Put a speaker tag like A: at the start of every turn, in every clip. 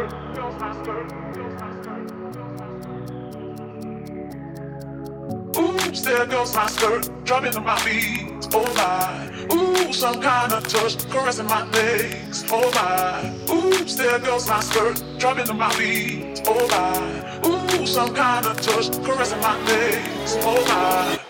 A: Ooh, there goes my skirt, dropping on my feet, oh my. Ooh, some kind of touch, caressing my legs, oh my. Ooh, there goes my skirt, dropping on my feet, oh my. Ooh, some kind of touch, caressing my legs, oh my.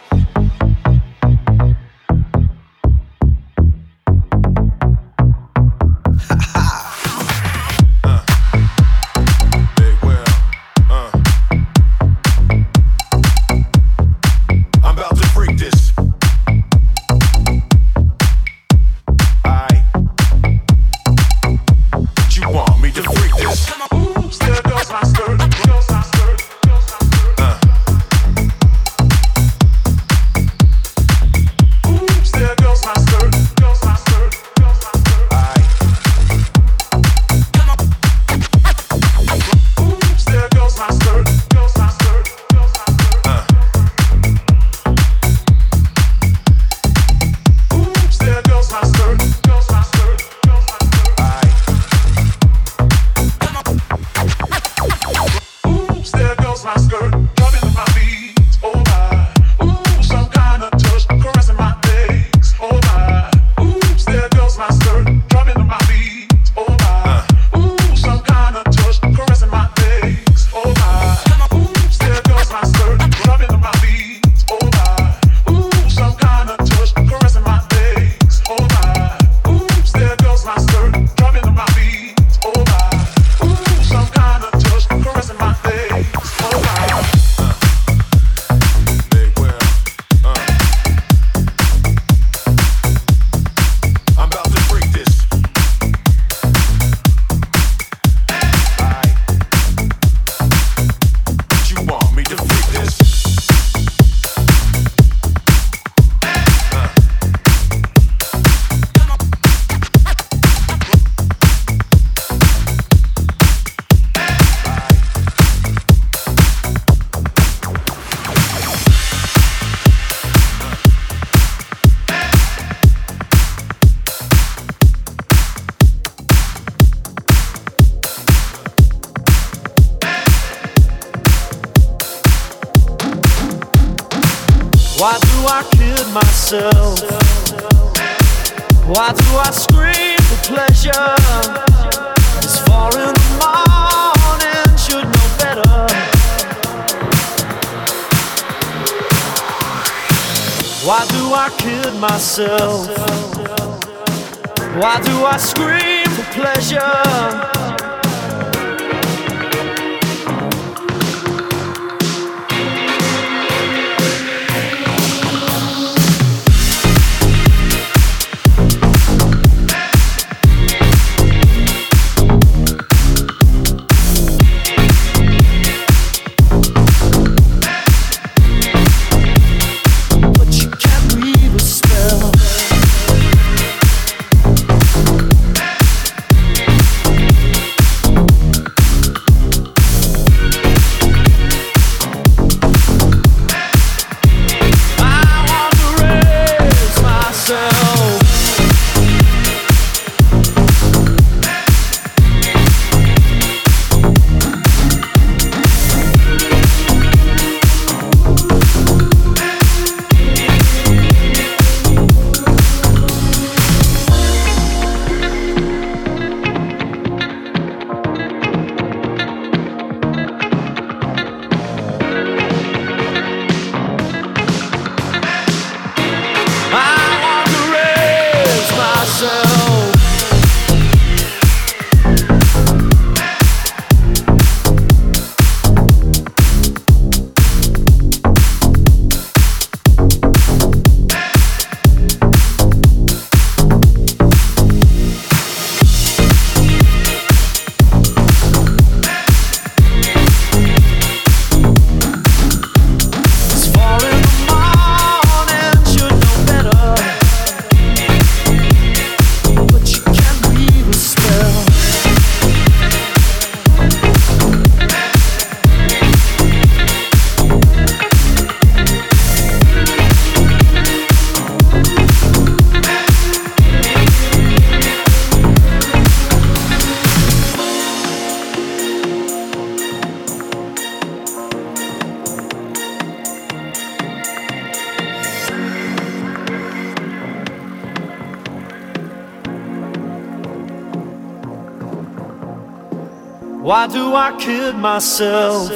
B: I kid myself?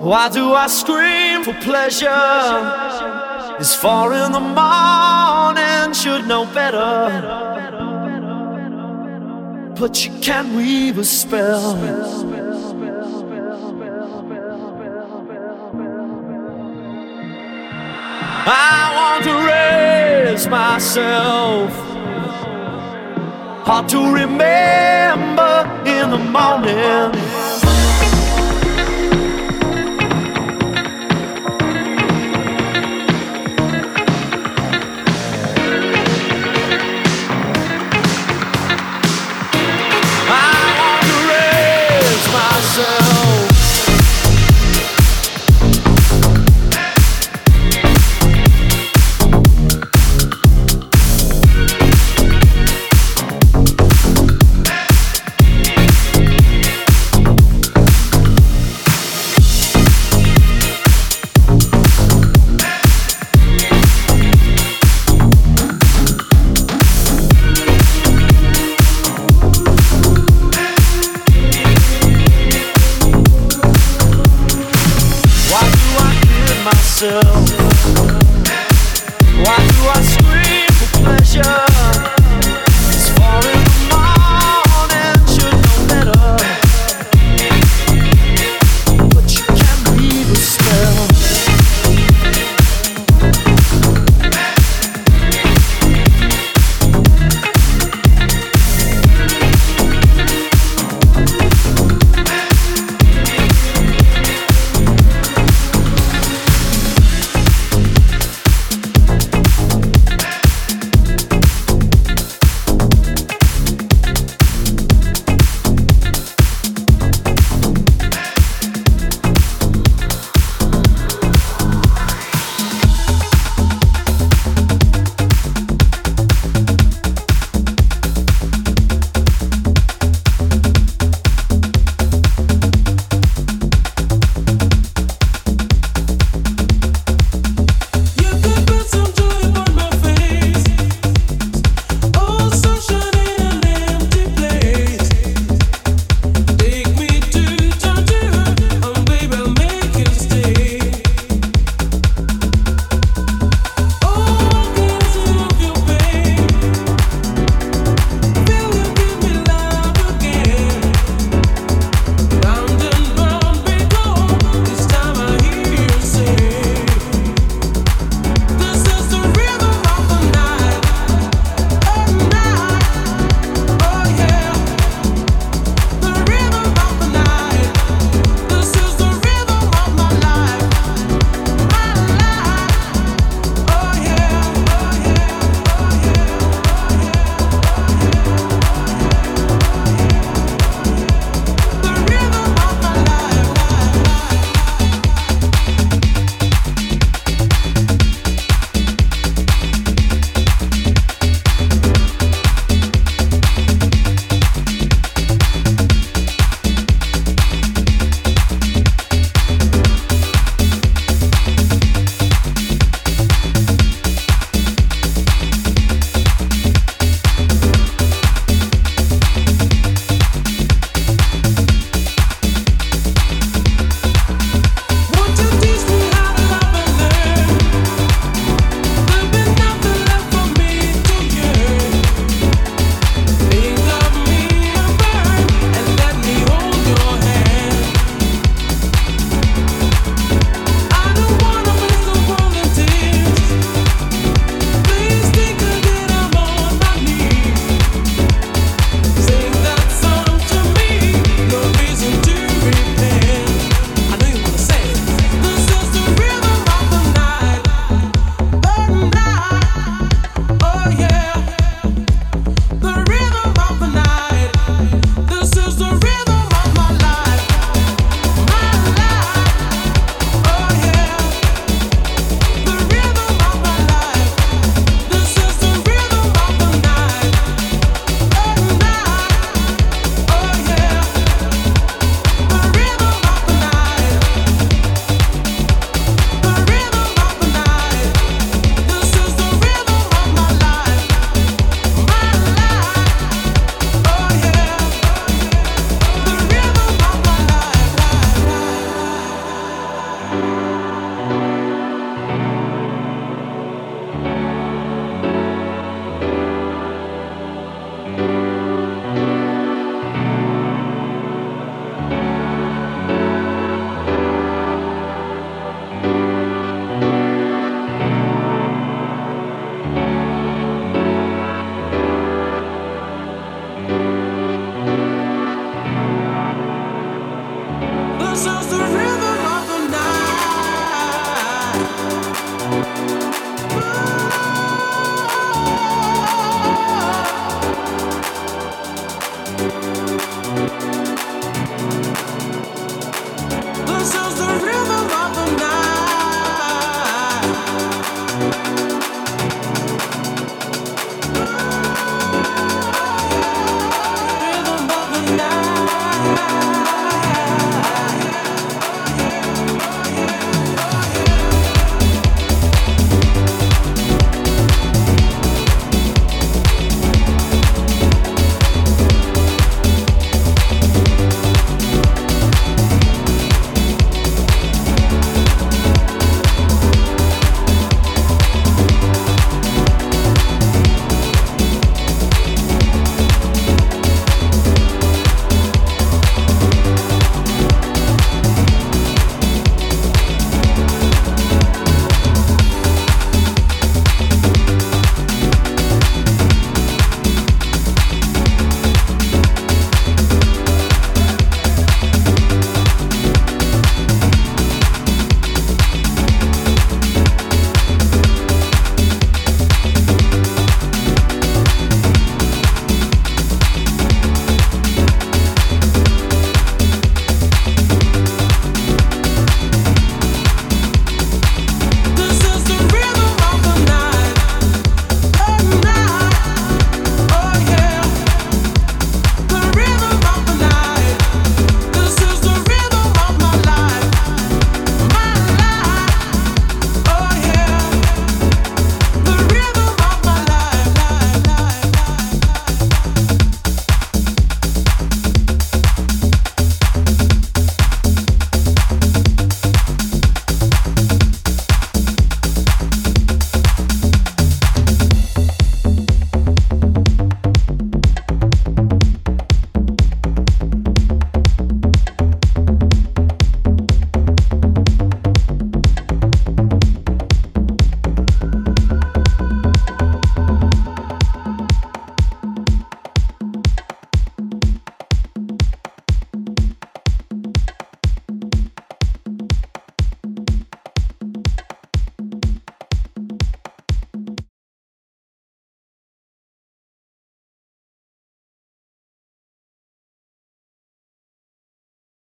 B: Why do I scream for pleasure? It's far in the morning, should know better. But you can't weave a spell. I want to raise myself. Hard to remember in the morning.